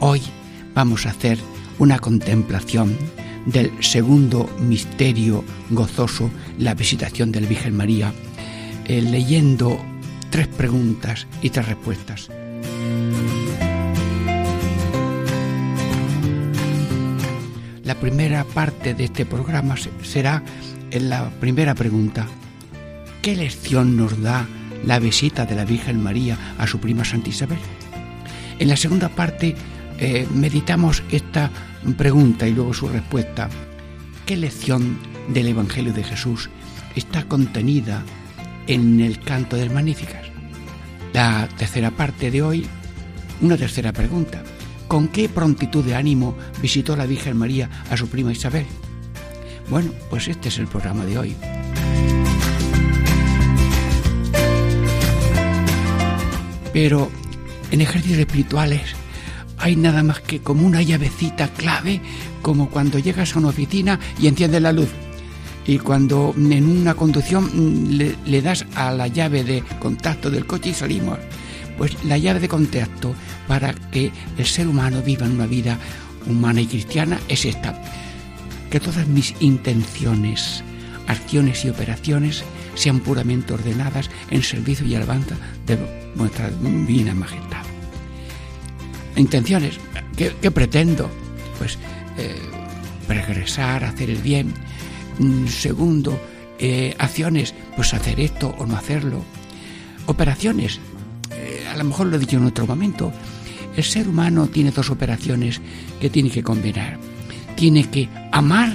hoy vamos a hacer una contemplación del segundo misterio gozoso, la visitación de la Virgen María, eh, leyendo tres preguntas y tres respuestas. La primera parte de este programa será en la primera pregunta. ¿Qué lección nos da la visita de la Virgen María a su prima Santa Isabel? En la segunda parte eh, meditamos esta pregunta y luego su respuesta. ¿Qué lección del Evangelio de Jesús está contenida en el canto del Magníficas? La tercera parte de hoy, una tercera pregunta. ¿Con qué prontitud de ánimo visitó la Virgen María a su prima Isabel? Bueno, pues este es el programa de hoy. Pero en ejercicios espirituales hay nada más que como una llavecita clave, como cuando llegas a una oficina y enciendes la luz. Y cuando en una conducción mm, le, das a la llave de contacto del coche y salimos. Pues la llave de contacto para que el ser humano viva una vida humana y cristiana es esta. Que todas mis intenciones, acciones y operaciones sean puramente ordenadas en servicio y alabanza de nuestra divina majestad. Intenciones, ¿qué, pretendo? Pues eh, regresar, hacer el bien. Mm, segundo, eh, acciones, pues hacer esto o no hacerlo. Operaciones, eh, a lo mejor lo he dicho en otro momento. El ser humano tiene dos operaciones que tiene que combinar. Tiene que amar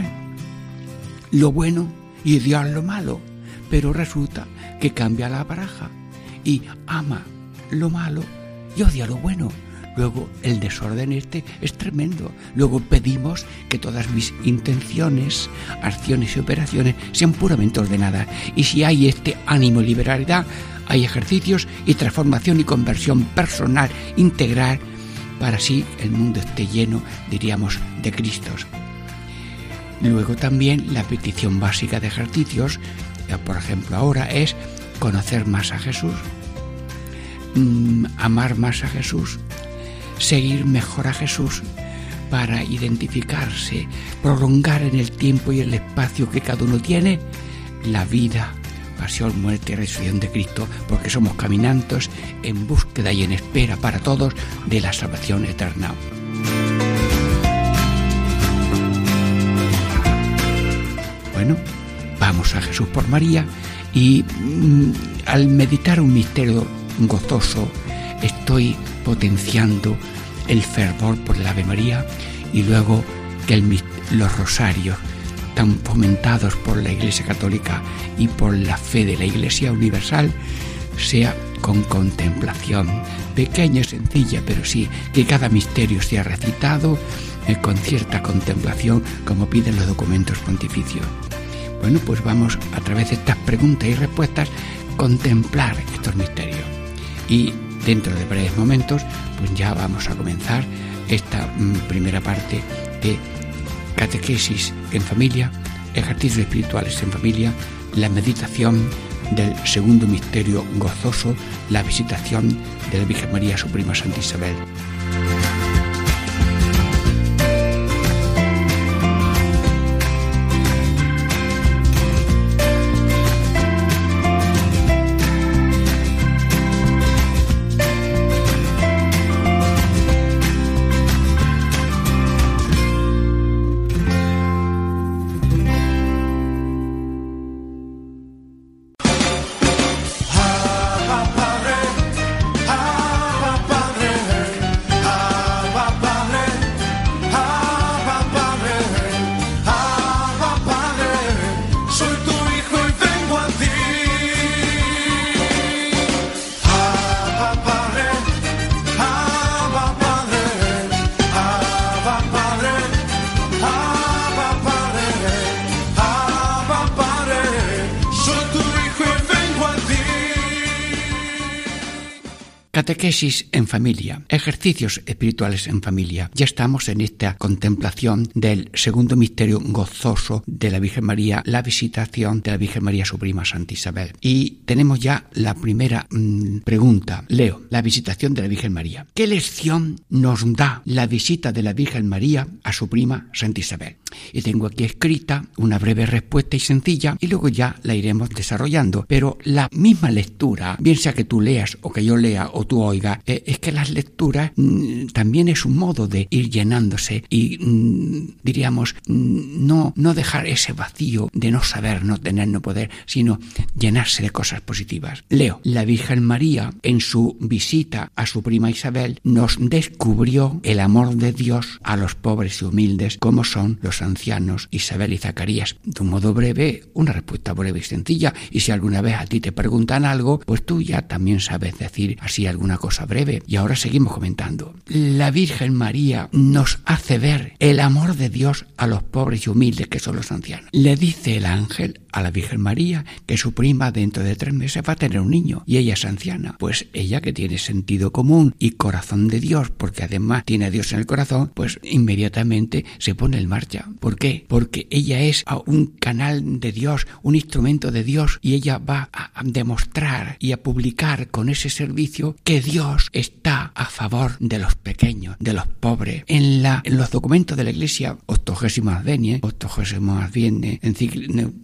lo bueno y odiar lo malo, pero resulta que cambia la baraja y ama lo malo y odia lo bueno. Luego el desorden este es tremendo. Luego pedimos que todas mis intenciones, acciones y operaciones sean puramente ordenadas. Y si hay este ánimo y liberalidad, hay ejercicios y transformación y conversión personal integral para así el mundo esté lleno, diríamos, de Cristos. Luego también la petición básica de ejercicios, por ejemplo ahora, es conocer más a Jesús, mm, amar más a Jesús, seguir mejor a Jesús para identificarse, prolongar en el tiempo y el espacio que cada uno tiene la vida, pasión, muerte y resurrección de Cristo, porque somos caminantes en búsqueda y en espera para todos de la salvación eterna. Bueno, vamos a Jesús por María y mm, al meditar un misterio gozoso, estoy potenciando el fervor por el Ave María y luego que los rosarios tan fomentados por la Iglesia Católica y por la fe de la Iglesia Universal sea con contemplación, pequeña y sencilla, pero sí que cada misterio sea recitado eh, con cierta contemplación como piden los documentos pontificios. Bueno, pues vamos a través de estas preguntas y respuestas contemplar estos misterios. Y dentro de breves momentos, pues ya vamos a comenzar esta mm, primera parte de catequesis en familia, ejercicios espirituales en familia, la meditación del segundo misterio gozoso, la visitación de la Virgen María, su prima Santa Isabel. Catequesis en familia, ejercicios espirituales en familia. Ya estamos en esta contemplación del segundo misterio gozoso de la Virgen María, la visitación de la Virgen María su prima Santa Isabel. Y tenemos ya la primera mmm, pregunta. Leo, la visitación de la Virgen María. ¿Qué lección nos da la visita de la Virgen María a su prima Santa Isabel? Y tengo aquí escrita una breve respuesta y sencilla y luego ya la iremos desarrollando. Pero la misma lectura, bien sea que tú leas o que yo lea o tú oigas, eh, es que las lecturas mmm, también es un modo de ir llenándose y mmm, diríamos no, no dejar ese vacío de no saber, no tener, no poder, sino llenarse de cosas positivas. Leo, la Virgen María en su visita a su prima Isabel nos descubrió el amor de Dios a los pobres y humildes como son los ancianos Isabel y Zacarías. De un modo breve, una respuesta breve y sencilla. Y si alguna vez a ti te preguntan algo, pues tú ya también sabes decir así alguna cosa breve. Y ahora seguimos comentando. La Virgen María nos hace ver el amor de Dios a los pobres y humildes que son los ancianos. Le dice el ángel a la Virgen María que su prima dentro de tres meses va a tener un niño y ella es anciana. Pues ella que tiene sentido común y corazón de Dios, porque además tiene a Dios en el corazón, pues inmediatamente se pone en marcha. ¿Por qué? Porque ella es un canal de Dios, un instrumento de Dios y ella va a demostrar y a publicar con ese servicio que Dios está a favor de los pequeños, de los pobres. En, la, en los documentos de la Iglesia, octogésimo advenie, octogésimo adviene,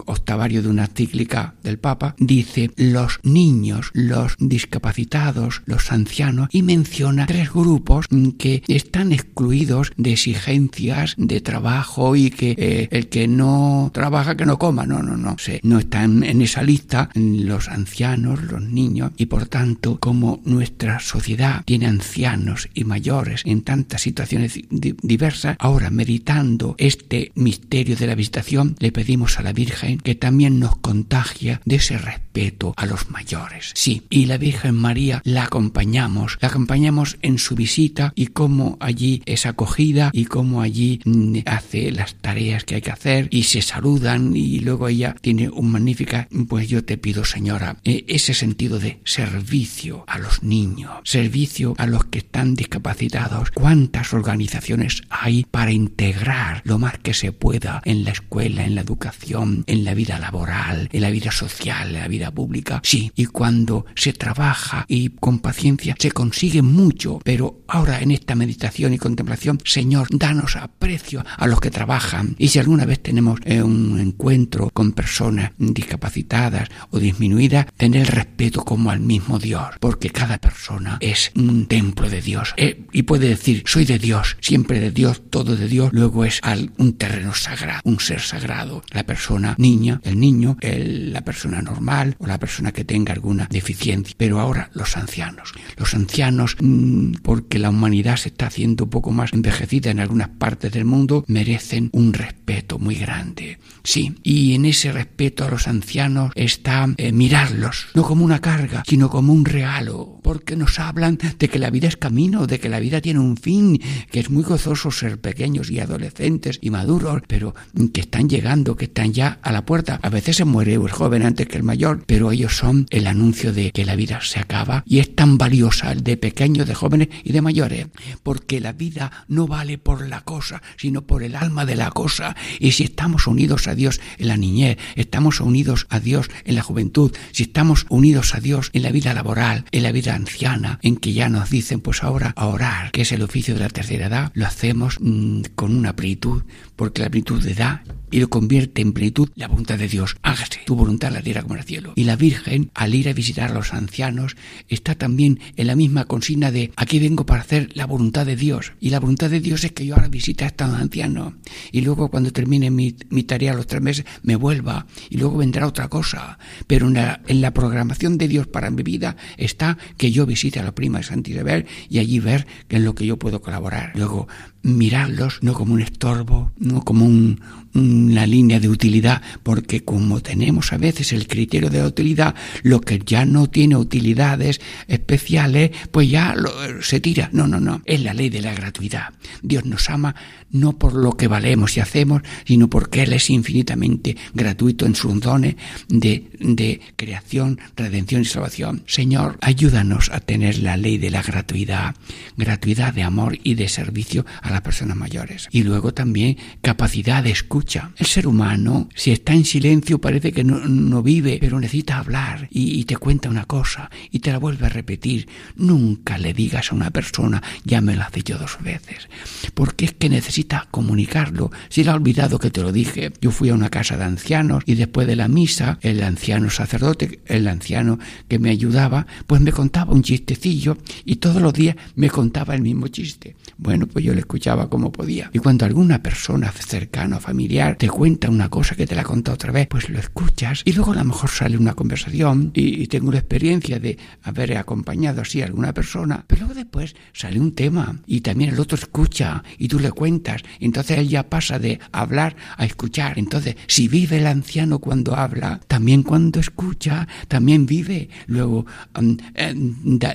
octavario de una encíclica del Papa, dice los niños, los discapacitados, los ancianos y menciona tres grupos que están excluidos de exigencias de trabajo y que eh, el que no trabaja que no coma, no, no, no, sí, no están en esa lista los ancianos, los niños y por tanto como nuestra sociedad tiene ancianos y mayores en tantas situaciones di diversas, ahora meditando este misterio de la visitación le pedimos a la Virgen que también nos contagia de ese respeto a los mayores. Sí, y la Virgen María la acompañamos, la acompañamos en su visita y cómo allí es acogida y cómo allí mm, hace las tareas que hay que hacer y se saludan y luego ella tiene un magnífica, pues yo te pido señora, eh, ese sentido de servicio a los niños, servicio a los que están discapacitados. ¿Cuántas organizaciones hay para integrar lo más que se pueda en la escuela, en la educación, en la vida laboral, en la vida social, en la vida pública? Sí, y cuando se trabaja y con paciencia se consigue mucho, pero ahora en esta meditación y contemplación, Señor, danos aprecio a los que trabajan. Y si alguna vez tenemos eh, un encuentro con personas discapacitadas o disminuidas, tener respeto como al mismo Dios, porque cada persona es un templo de Dios eh, y puede decir, soy de Dios, siempre de Dios, todo de Dios, luego es un terreno sagrado, un ser sagrado. La persona niña, el niño, la persona normal o la persona que tenga alguna deficiencia. Pero ahora los ancianos. Los ancianos, mmm, porque la humanidad se está haciendo un poco más envejecida en algunas partes del mundo, merecen un respeto muy grande. Sí, y en ese respeto a los ancianos está eh, mirarlos, no como una carga, sino como un regalo, porque nos hablan de que la vida es camino, de que la vida tiene un fin, que es muy gozoso ser pequeños y adolescentes y maduros, pero que están llegando, que están ya a la puerta. A veces se muere el joven antes que el mayor, pero ellos son el anuncio de que la vida se acaba y es tan valiosa el de pequeños, de jóvenes y de mayores, porque la vida no vale por la cosa, sino por el alma de la cosa. Y si estamos unidos a Dios en la niñez, estamos unidos a Dios en la juventud, si estamos unidos a Dios en la vida laboral, en la vida anciana, en que ya nos dicen, pues ahora a orar, que es el oficio de la tercera edad, lo hacemos mmm, con una plenitud, porque la plenitud de edad y lo convierte en plenitud la voluntad de Dios. Hágase tu voluntad la tierra como el cielo. Y la Virgen, al ir a visitar a los ancianos, está también en la misma consigna de aquí vengo para hacer la voluntad de Dios. Y la voluntad de Dios es que yo ahora visite a estos ancianos. Y luego cuando termine mi, mi, tarea los tres meses me vuelva. Y luego vendrá otra cosa. Pero en la, en la programación de Dios para mi vida está que yo visite a la prima de Santa Isabel y allí ver en lo que yo puedo colaborar. Luego mirarlos no como un estorbo, no como un, una línea de utilidad, porque como tenemos a veces el criterio de utilidad, lo que ya no tiene utilidades especiales, pues ya se tira. No, no, no. Es la ley de la gratuidad. Dios nos ama no por lo que valemos y hacemos, sino porque Él es infinitamente gratuito en sus dones de, de creación, redención y salvación. Señor, ayúdanos a tener la ley de la gratuidad, gratuidad de amor y de servicio las personas mayores. Y luego también capacidad de escucha el ser humano, si está en silencio, parece que no, vive, pero necesita hablar y, te cuenta una cosa y te la vuelve a repetir. Nunca le digas a una persona, ya me lo has dicho dos veces, porque es que necesita comunicarlo. Si le ha olvidado que te lo dije, yo fui a una casa de ancianos y después de la misa, el anciano sacerdote, el anciano que me ayudaba, pues me contaba un chistecillo y todos los días me contaba el mismo chiste. Bueno, pues yo le escuchaba como podía. Y cuando alguna persona cercana, familiar, te cuenta una cosa que te la contado otra vez, pues lo escuchas y luego a lo mejor sale una conversación y, tengo la experiencia de haber acompañado así a alguna persona, pero luego después sale un tema y también el otro escucha y tú le cuentas, entonces él ya pasa de hablar a escuchar. Entonces, si vive el anciano cuando habla, también cuando escucha, también vive. Luego, mm, eh,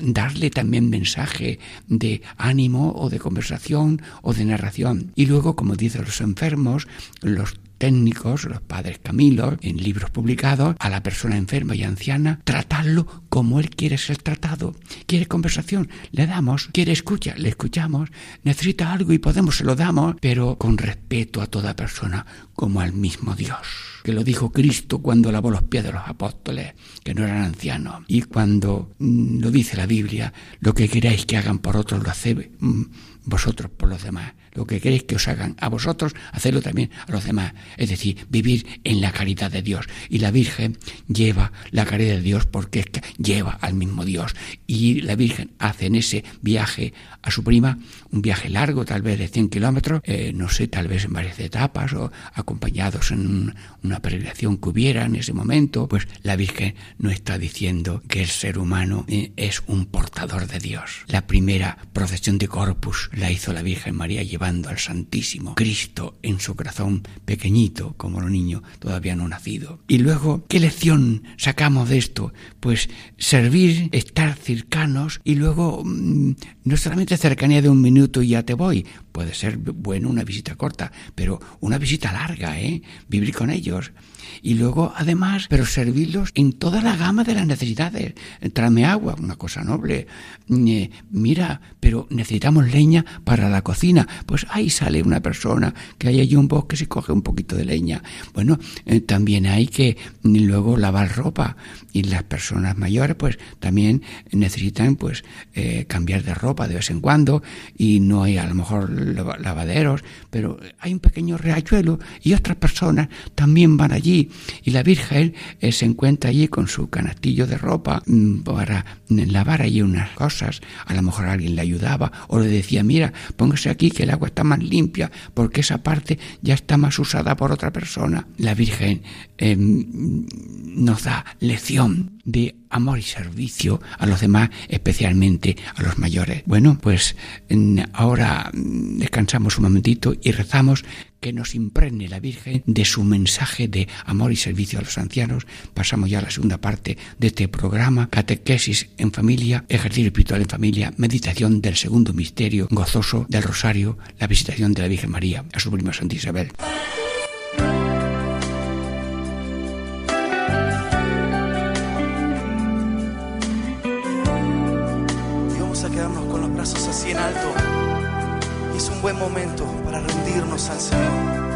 darle también mensaje de ánimo o de conversación o de narración. Y luego, como dicen los enfermos, los técnicos, los padres Camilo, en libros publicados, a la persona enferma y anciana, tratarlo como él quiere ser tratado. Quiere conversación, le damos. Quiere escucha, le escuchamos. Necesita algo y podemos, se lo damos, pero con respeto a toda persona, como al mismo Dios. Que lo dijo Cristo cuando lavó los pies de los apóstoles, que no eran ancianos. Y cuando mm, lo dice la Biblia, lo que queráis que hagan por otros lo hacéis mm, vosotros por los demás lo que queréis que os hagan a vosotros, hacedlo también a los demás. Es decir, vivir en la caridad de Dios. Y la Virgen lleva la caridad de Dios porque lleva al mismo Dios. Y la Virgen hace en ese viaje a su prima, un viaje largo, tal vez de 100 kilómetros, eh, no sé, tal vez en varias etapas o acompañados en una peregrinación que hubiera en ese momento, pues la Virgen no está diciendo que el ser humano eh, es un portador de Dios. La primera procesión de Corpus la hizo la Virgen María llevando al Santísimo Cristo en su corazón pequeñito, como los niño todavía no nacido. Y luego, ¿qué lección sacamos de esto? Pues servir, estar cercanos y luego mm, no solamente cercanía de un minuto y ya te voy, puede ser bueno una visita corta, pero una visita larga, ¿eh? Vivir con ellos y luego además, pero servirlos en toda la gama de las necesidades. Tráeme agua, una cosa noble. Eh, mira, pero necesitamos leña para la cocina. Pues ahí sale una persona que hay allí un bosque y coge un poquito de leña. Bueno, eh, también hay que luego lavar ropa y las personas mayores pues también necesitan pues eh, cambiar de ropa de vez en cuando y no hay a lo mejor lavaderos, pero hay un pequeño riachuelo y otras personas también van allí y la Virgen eh, se encuentra allí con su canastillo de ropa mm, para lavar allí unas cosas. A lo mejor alguien le ayudaba o le decía, mira, póngase aquí que el agua está más limpia porque esa parte ya está más usada por otra persona. La Virgen em, nos da lección de amor y servicio a los demás, especialmente a los mayores. Bueno, pues ahora mm, descansamos un momentito y rezamos que nos impregne la Virgen de su mensaje de amor y servicio a los ancianos. Pasamos ya a la segunda parte de este programa, catequesis en familia, ejercicio espiritual en familia, meditación del segundo misterio gozoso del rosario, la visitación de la Virgen María a su prima Santa Isabel. Y es un buen momento para rendirnos al Señor.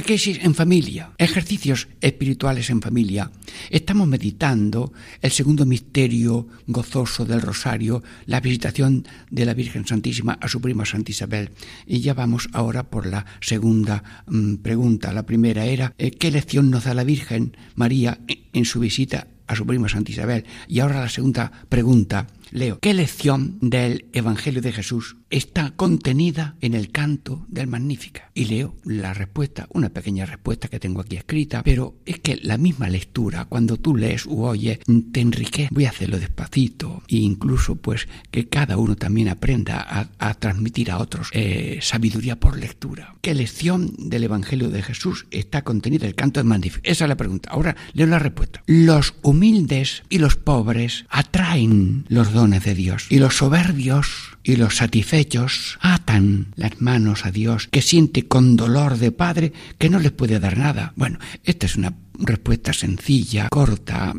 Catequesis en familia, ejercicios espirituales en familia. Estamos meditando el segundo misterio gozoso del rosario, la visitación de la Virgen Santísima a su prima Santa Isabel. Y ya vamos ahora por la segunda mm, pregunta. La primera era, eh, ¿qué lección nos da la Virgen María en- en su visita a su prima Santa Isabel? Y ahora la segunda pregunta. Leo, ¿qué lección del Evangelio de Jesús está contenida en el canto del Magnífica? Y leo la respuesta, una pequeña respuesta que tengo aquí escrita, pero es que la misma lectura, cuando tú lees u oyes, te enriquece. Voy a hacerlo despacito e incluso pues que cada uno también aprenda a, transmitir a otros eh, sabiduría por lectura. ¿Qué lección del Evangelio de Jesús está contenida en el canto del Magnífica? Esa es la pregunta. Ahora leo la respuesta. Los humildes y los pobres atraen los de Dios y los soberbios y los satisfechos atan las manos a Dios que siente con dolor de padre que no les puede dar nada. Bueno, esta es una respuesta sencilla, corta,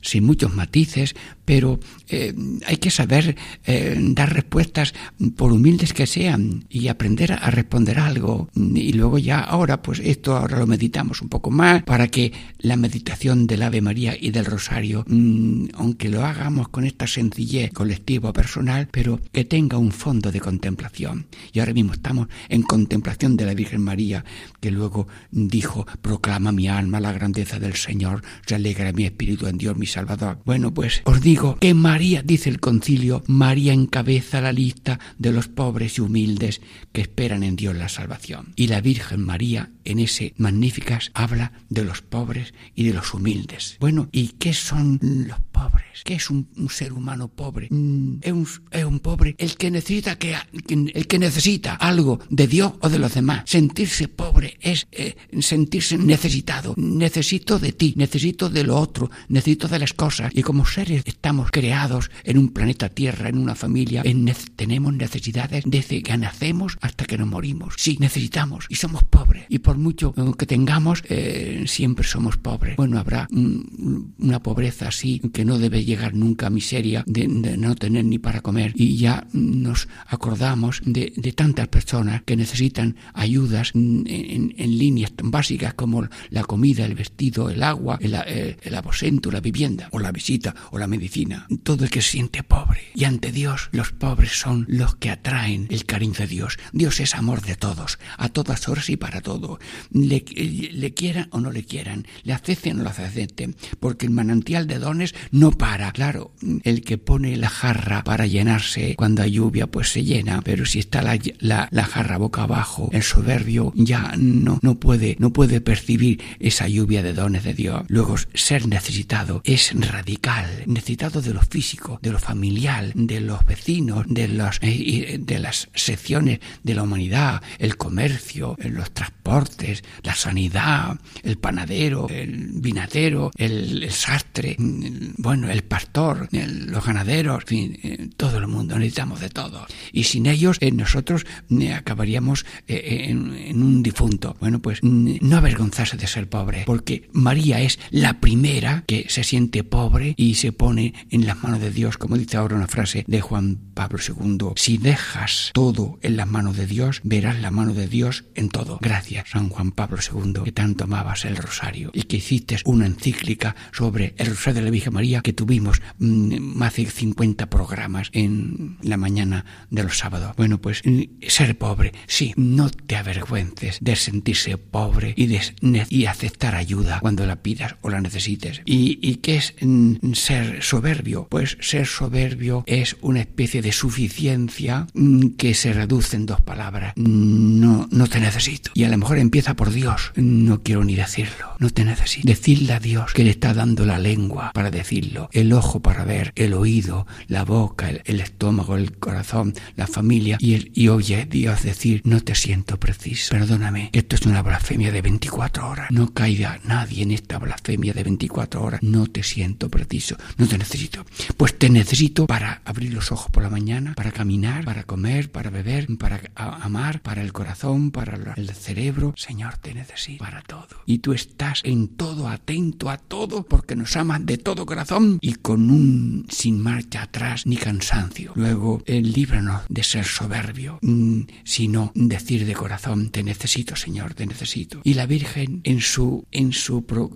sin muchos matices, pero eh, hay que saber eh, dar respuestas por humildes que sean y aprender a responder algo. Y luego ya ahora, pues esto ahora lo meditamos un poco más para que la meditación del Ave María y del Rosario, mm, aunque lo hagamos con esta sencillez colectiva personal, pero que tenga un fondo de contemplación. Y ahora mismo estamos en contemplación de la Virgen María, que luego dijo, proclama mi alma la del Señor, se alegra mi espíritu en Dios mi Salvador. Bueno, pues os digo que María, dice el concilio, María encabeza la lista de los pobres y humildes que esperan en Dios la salvación. Y la Virgen María, en ese Magníficas, habla de los pobres y de los humildes. Bueno, ¿y qué son los pobres? ¿Qué es un, un ser humano pobre? Mm, es, un, es un pobre el que necesita que el que necesita algo de Dios o de los demás. Sentirse pobre es eh, sentirse necesitado. Necesito de ti, necesito de lo otro, necesito de las cosas. Y como seres estamos creados en un planeta Tierra, en una familia, en ne tenemos necesidades desde que nacemos hasta que nos morimos. Sí, necesitamos y somos pobres. Y por mucho que tengamos, eh, siempre somos pobres. Bueno, habrá mm, una pobreza así que no debe llegar nunca a miseria de, no tener ni para comer. Y ya nos acordamos de, de tantas personas que necesitan ayudas en, en, en, líneas tan básicas como la comida, el vestido, el agua, el, el, el, aposento, la vivienda, o la visita, o la medicina. Todo el que se siente pobre. Y ante Dios, los pobres son los que atraen el cariño de Dios. Dios es amor de todos, a todas horas y para todo. Le, le quieran o no le quieran, le acepten o no le acepten, porque el manantial de dones no para, claro, el que pone la jarra para llenarse cuando hay lluvia, pues se llena, pero si está la, la, la jarra boca abajo, el soberbio ya no, no puede, no puede percibir esa lluvia de dones de Dios. Luego, ser necesitado es radical, necesitado de lo físico, de lo familiar, de los vecinos, de los, eh, de las secciones de la humanidad, el comercio, los transportes, la sanidad, el panadero, el vinatero, el, sastre, bueno, el pastor, el, los ganaderos, eh, todo el mundo, necesitamos de todo. Y sin ellos eh, nosotros eh, acabaríamos eh, en, en, un difunto. Bueno, pues no avergonzarse de ser pobre, porque María es la primera que se siente pobre y se pone en las manos de Dios, como dice ahora una frase de Juan Pablo II, si dejas todo en las manos de Dios, verás la mano de Dios en todo. Gracias, San Juan Pablo II, que tanto amabas el rosario y que hiciste una encíclica sobre el rosario de la Virgen María que tuvimos mmm, más de 50 programas en la mañana de los sábados. Bueno, pues ser pobre, sí, no te avergüences de sentirse pobre y aceptar ayuda cuando la pidas o la necesites. ¿Y, qué es mm, ser soberbio? Pues ser soberbio es una especie de suficiencia mm, que se reduce en dos palabras. No, no te necesito. Y a lo mejor empieza por Dios. No quiero ni decirlo. No te necesito. Decirle a Dios que le está dando la lengua para decirlo, el ojo para ver, el oído, la boca, el, estómago, el corazón, la familia. Y, y oye Dios decir, no te siento preciso. Perdóname, esto es una blasfemia de 24 horas. No caiga nadie en esta blasfemia de 24 horas. No te siento preciso. No te necesito. Pues te necesito para abrir los ojos por la mañana, para caminar, para comer, para beber, para amar, para el corazón, para el cerebro. Señor, te necesito para todo. Y tú estás en todo, atento a todo, porque nos amas de todo corazón y con un sin marcha atrás ni cansancio. Luego, eh, líbranos de ser soberbio, mm, sino decir de corazón, te necesito, Señor, te necesito. Y la Virgen en su, en su pro,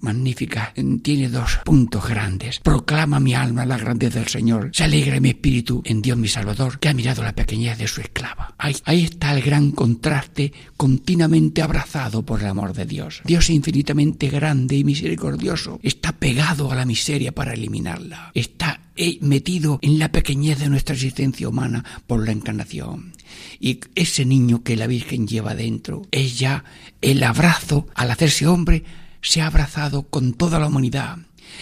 magnífica, tiene dos puntos grandes. Proclama mi alma la grandeza del Señor. Se alegra mi espíritu en Dios mi Salvador, que ha mirado la pequeñez de su esclava. Ahí, ahí está el gran contraste continuamente abrazado por el amor de Dios. Dios infinitamente grande y misericordioso está pegado a la miseria para eliminarla. Está metido en la pequeñez de nuestra existencia humana por la encarnación. Y ese niño que la Virgen lleva dentro es ya el abrazo, al hacerse hombre, se ha abrazado con toda la humanidad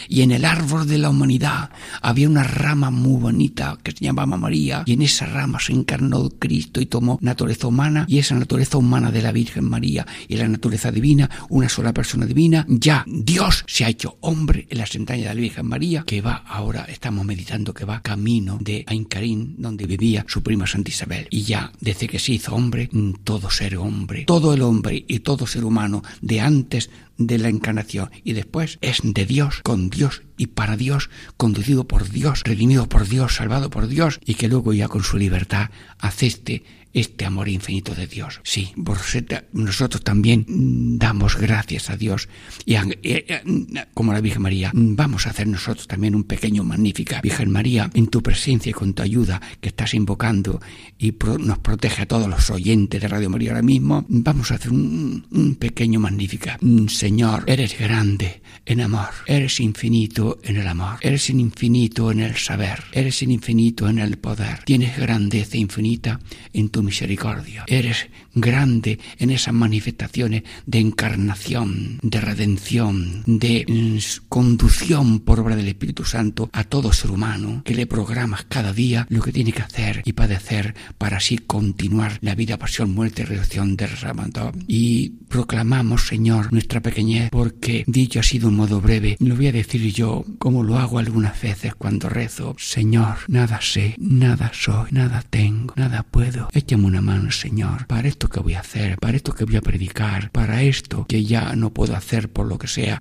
y en el árbol de la humanidad había una rama muy bonita que se llamaba María y en esa rama se encarnó Cristo y tomó naturaleza humana y esa naturaleza humana de la Virgen María y la naturaleza divina, una sola persona divina, ya Dios se ha hecho hombre en las entrañas de la Virgen María que va ahora, estamos meditando que va camino de Aincarín donde vivía su prima Santa Isabel. Y ya desde que se hizo hombre, todo ser hombre, todo el hombre y todo ser humano de antes de la encarnación. Y después es de Dios, con Dios y para Dios, conducido por Dios, redimido por Dios, salvado por Dios y que luego ya con su libertad acepte este amor infinito de Dios. Sí, nosotros también damos gracias a Dios y como la Virgen María, vamos a hacer nosotros también un pequeño magnífica. Virgen María, en tu presencia y con tu ayuda que estás invocando y nos protege a todos los oyentes de Radio María ahora mismo, vamos a hacer un, un pequeño magnífica. Señor, eres grande en amor, eres infinito en el amor, eres infinito en el saber, eres infinito en el poder, tienes grandeza infinita en tu misericordia. Eres grande en esas manifestaciones de encarnación, de redención, de conducción por obra del Espíritu Santo a todo ser humano, que le programas cada día lo que tiene que hacer y padecer para así continuar la vida, pasión, muerte y resurrección del Ramadán. Y proclamamos, Señor, nuestra pequeñez, porque dicho ha sido un modo breve, lo voy a decir yo como lo hago algunas veces cuando rezo. Señor, nada sé, nada soy, nada tengo, nada puedo. Échame una mano, Señor, para esto que voy a hacer, para esto que voy a predicar, para esto que ya no puedo hacer por lo que sea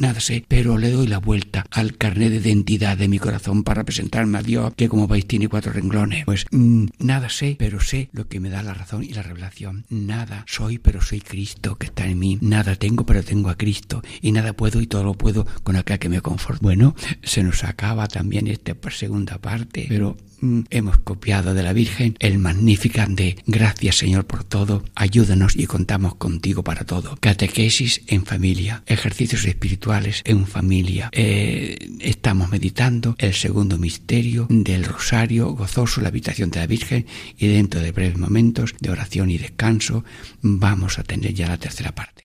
nada sé, pero le doy la vuelta al carnet de identidad de mi corazón para presentarme a Dios, que como veis tiene cuatro renglones. Pues mmm, nada sé, pero sé lo que me da la razón y la revelación. Nada soy, pero soy Cristo que está en mí. Nada tengo, pero tengo a Cristo. Y nada puedo y todo lo puedo con aquel que me conforta. Bueno, se nos acaba también esta segunda parte, pero mm, hemos copiado de la Virgen el Magnífica de Gracias Señor por todo, ayúdanos y contamos contigo para todo. Catequesis en familia, ejercicios espirituales en familia. Eh, estamos meditando el segundo misterio del Rosario gozoso, la habitación de la Virgen y dentro de breves momentos de oración y descanso vamos a tener ya la tercera parte.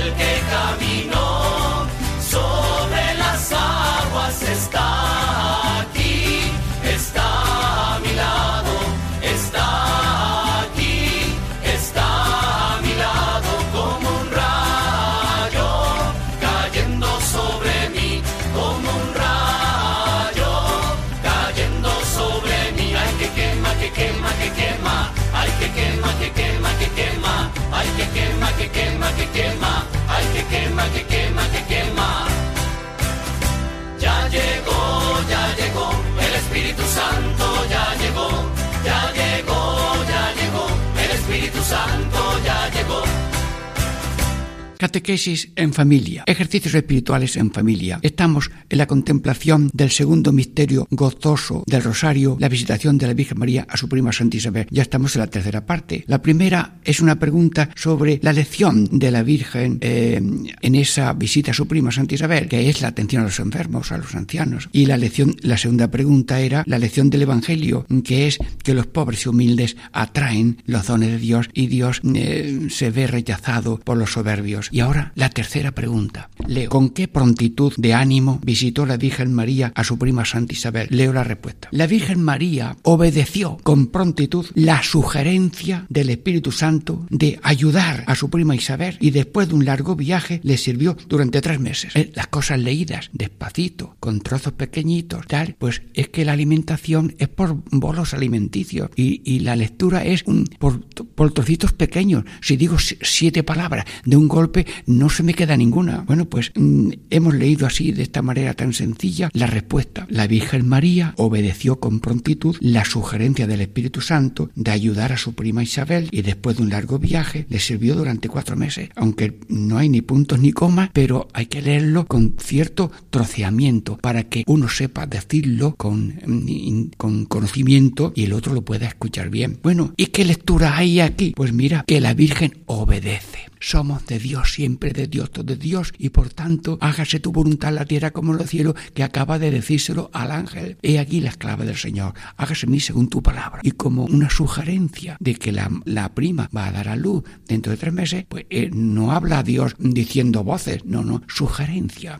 Catequesis en familia, ejercicios espirituales en familia. Estamos en la contemplación del segundo misterio gozoso del Rosario, la visitación de la Virgen María a su prima Santa Isabel. Ya estamos en la tercera parte. La primera es una pregunta sobre la lección de la Virgen eh, en esa visita a su prima Santa Isabel, que es la atención a los enfermos, a los ancianos. Y la lección, la segunda pregunta era la lección del Evangelio, que es que los pobres y humildes atraen los dones de Dios y Dios eh, se ve rechazado por los soberbios. Y ahora la tercera pregunta. Leo, ¿con qué prontitud de ánimo visitó la Virgen María a su prima Santa Isabel? Leo la respuesta. La Virgen María obedeció con prontitud la sugerencia del Espíritu Santo de ayudar a su prima Isabel y después de un largo viaje le sirvió durante tres meses. Eh, Las cosas leídas despacito, con trozos pequeñitos, tal, pues es que la alimentación es por bolos alimenticios y, y la lectura es un- por, por trocitos pequeños. Si digo si- siete palabras de un golpe, no se me queda ninguna. Bueno, pues mm, hemos leído así, de esta manera tan sencilla, la respuesta. La Virgen María obedeció con prontitud la sugerencia del Espíritu Santo de ayudar a su prima Isabel y después de un largo viaje le sirvió durante cuatro meses. Aunque no hay ni puntos ni comas, pero hay que leerlo con cierto troceamiento para que uno sepa decirlo con, mm, con conocimiento y el otro lo pueda escuchar bien. Bueno, ¿y qué lectura hay aquí? Pues mira, que la Virgen obedece. Somos de Dios, siempre de Dios, todo de Dios, y por tanto, hágase tu voluntad en la tierra como en los cielos, que acaba de decírselo al ángel. He aquí la esclava del Señor, hágase mí según tu palabra. Y como una sugerencia de que la, la prima va a dar a luz dentro de tres meses, pues eh, no habla Dios diciendo voces, no, no, sugerencia.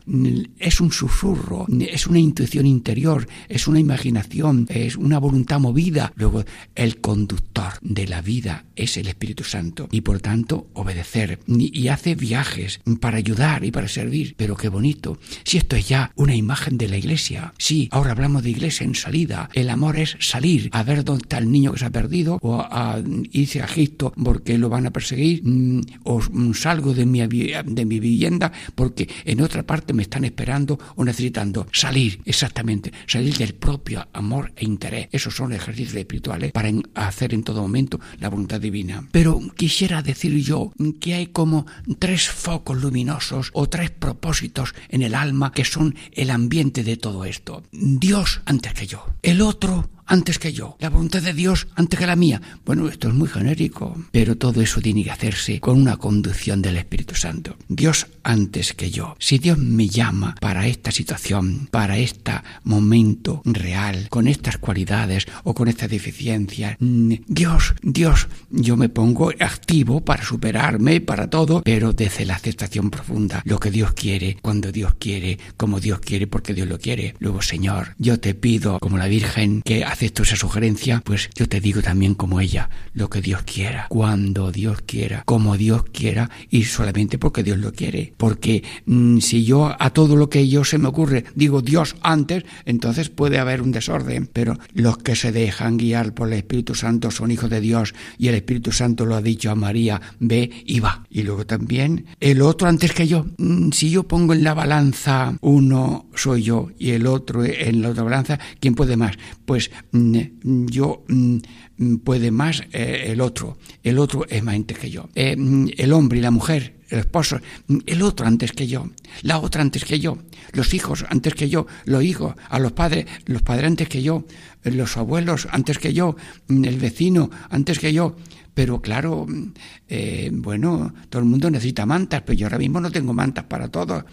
Es un susurro, es una intuición interior, es una imaginación, es una voluntad movida. Luego, el conductor de la vida es el Espíritu Santo, y por tanto, obedecer y, hace viajes para ayudar y para servir. Pero qué bonito. Si esto es ya una imagen de la iglesia. Sí, ahora hablamos de iglesia en salida. El amor es salir a ver dónde está el niño que se ha perdido o a, a irse a Egipto porque lo van a perseguir mm, o mm, salgo de mi, de mi vivienda porque en otra parte me están esperando o necesitando. Salir, exactamente. Salir del propio amor e interés. Esos son ejercicios espirituales para hacer en todo momento la voluntad divina. Pero quisiera decir yo que hay como tres focos luminosos o tres propósitos en el alma que son el ambiente de todo esto. Dios antes que yo. El otro antes que yo, la voluntad de Dios antes que la mía. Bueno, esto es muy genérico, pero todo eso tiene que hacerse con una conducción del Espíritu Santo. Dios antes que yo. Si Dios me llama para esta situación, para este momento real, con estas cualidades o con estas deficiencias, mm, Dios, Dios, yo me pongo activo para superarme, para todo, pero desde la aceptación profunda, lo que Dios quiere, cuando Dios quiere, como Dios quiere, porque Dios lo quiere. Luego, Señor, yo te pido, como la Virgen, que acepto esa sugerencia, pues yo te digo también como ella, lo que Dios quiera, cuando Dios quiera, como Dios quiera y solamente porque Dios lo quiere. Porque mm, si yo a todo lo que yo se me ocurre digo Dios antes, entonces puede haber un desorden. Pero los que se dejan guiar por el Espíritu Santo son hijos de Dios y el Espíritu Santo lo ha dicho a María, ve y va. Y luego también el otro antes que yo. Mm, Si yo pongo en la balanza uno soy yo y el otro en la otra balanza, ¿quién puede más? Pues yo mm, mm, puede más eh, el otro. El otro es más antes que yo. Eh, mm, el hombre y la mujer, el esposo, mm, el otro antes que yo, la otra antes que yo, los hijos antes que yo, los hijos, a los padres, los padres antes que yo, los abuelos antes que yo, mm, el vecino antes que yo. Pero claro, mm, eh, bueno, todo el mundo necesita mantas, pero yo ahora mismo no tengo mantas para todos.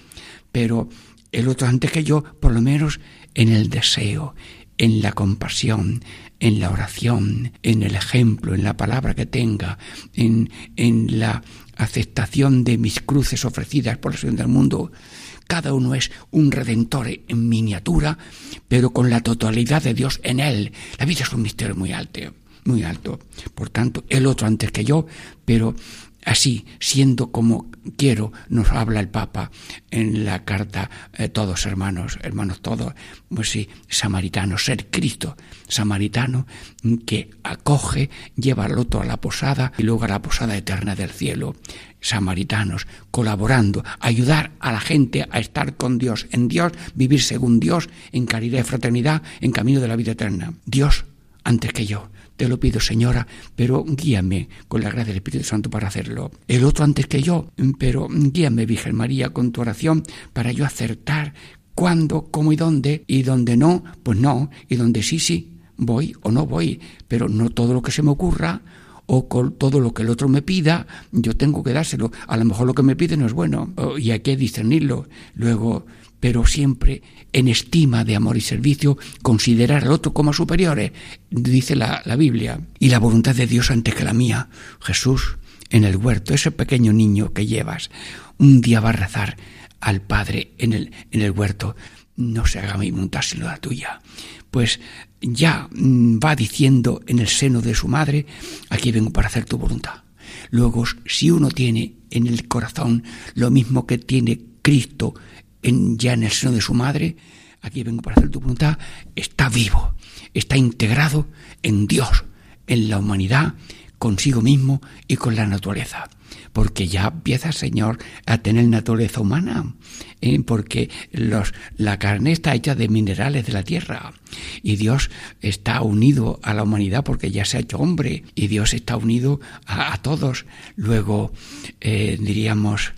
Pero el otro antes que yo, por lo menos en el deseo, en la compasión, en la oración, en el ejemplo, en la palabra que tenga, en, en la aceptación de mis cruces ofrecidas por la Señor del mundo. Cada uno es un redentor en miniatura, pero con la totalidad de Dios en él. La vida es un misterio muy alto, muy alto. Por tanto, el otro antes que yo, pero así, siendo como quiero, nos habla el Papa en la carta, eh, todos hermanos, hermanos todos, pues sí, samaritano, ser Cristo, samaritano que acoge, lleva al otro a la posada y luego a la posada eterna del cielo. Samaritanos, colaborando, ayudar a la gente a estar con Dios, en Dios, vivir según Dios, en caridad y fraternidad, en camino de la vida eterna. Dios antes que yo. Te lo pido, señora, pero guíame con la gracia del Espíritu Santo para hacerlo. El otro antes que yo, pero guíame, Virgen María, con tu oración para yo acertar cuándo, cómo y dónde, y donde no, pues no, y donde sí, sí, voy o no voy, pero no todo lo que se me ocurra o con todo lo que el otro me pida, yo tengo que dárselo. A lo mejor lo que me pide no es bueno, o- y hay que discernirlo. Luego, pero siempre en estima de amor y servicio, considerar al otro como superiores, dice la, la Biblia. Y la voluntad de Dios antes que la mía. Jesús, en el huerto, ese pequeño niño que llevas, un día va a rezar al Padre en el, en el huerto. No se haga mi voluntad sino la tuya. Pues ya mm, va diciendo en el seno de su madre, aquí vengo para hacer tu voluntad. Luego, si uno tiene en el corazón lo mismo que tiene Cristo en, ya en el seno de su madre, aquí vengo para hacer tu voluntad, está vivo, está integrado en Dios, en la humanidad, consigo mismo y con la naturaleza. Porque ya empieza, Señor, a tener naturaleza humana, ¿eh? porque los, la carne está hecha de minerales de la tierra y Dios está unido a la humanidad porque ya se ha hecho hombre y Dios está unido a, todos. Luego eh, diríamos,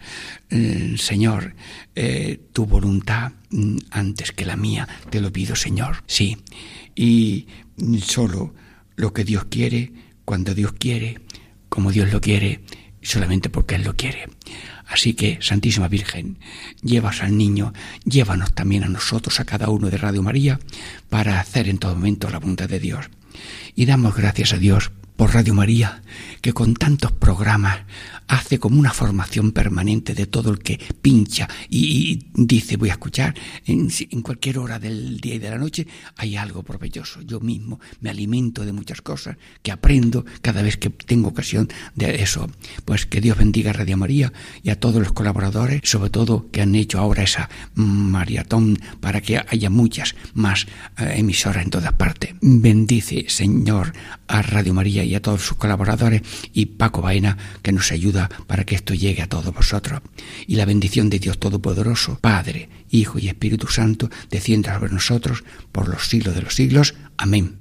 eh, Señor, eh, tu voluntad mm, antes que la mía, te lo pido, Señor. Sí, y mm, solo lo que Dios quiere, cuando Dios quiere, como Dios lo quiere, solamente porque Él lo quiere. Así que, Santísima Virgen, llevas al niño, llévanos también a nosotros, a cada uno de Radio María, para hacer en todo momento la voluntad de Dios. Y damos gracias a Dios por Radio María, que con tantos programas hace como una formación permanente de todo el que pincha y, dice voy a escuchar en, en, cualquier hora del día y de la noche hay algo provechoso. Yo mismo me alimento de muchas cosas que aprendo cada vez que tengo ocasión de eso. Pues que Dios bendiga a Radio María y a todos los colaboradores, sobre todo que han hecho ahora esa maratón para que haya muchas más eh, emisoras en todas partes. Bendice, Señor, a Radio María y a todos sus colaboradores y Paco Baena que nos ayuda para que esto llegue a todos vosotros. Y la bendición de Dios Todopoderoso, Padre, Hijo y Espíritu Santo, descienda sobre nosotros por los siglos de los siglos. Amén.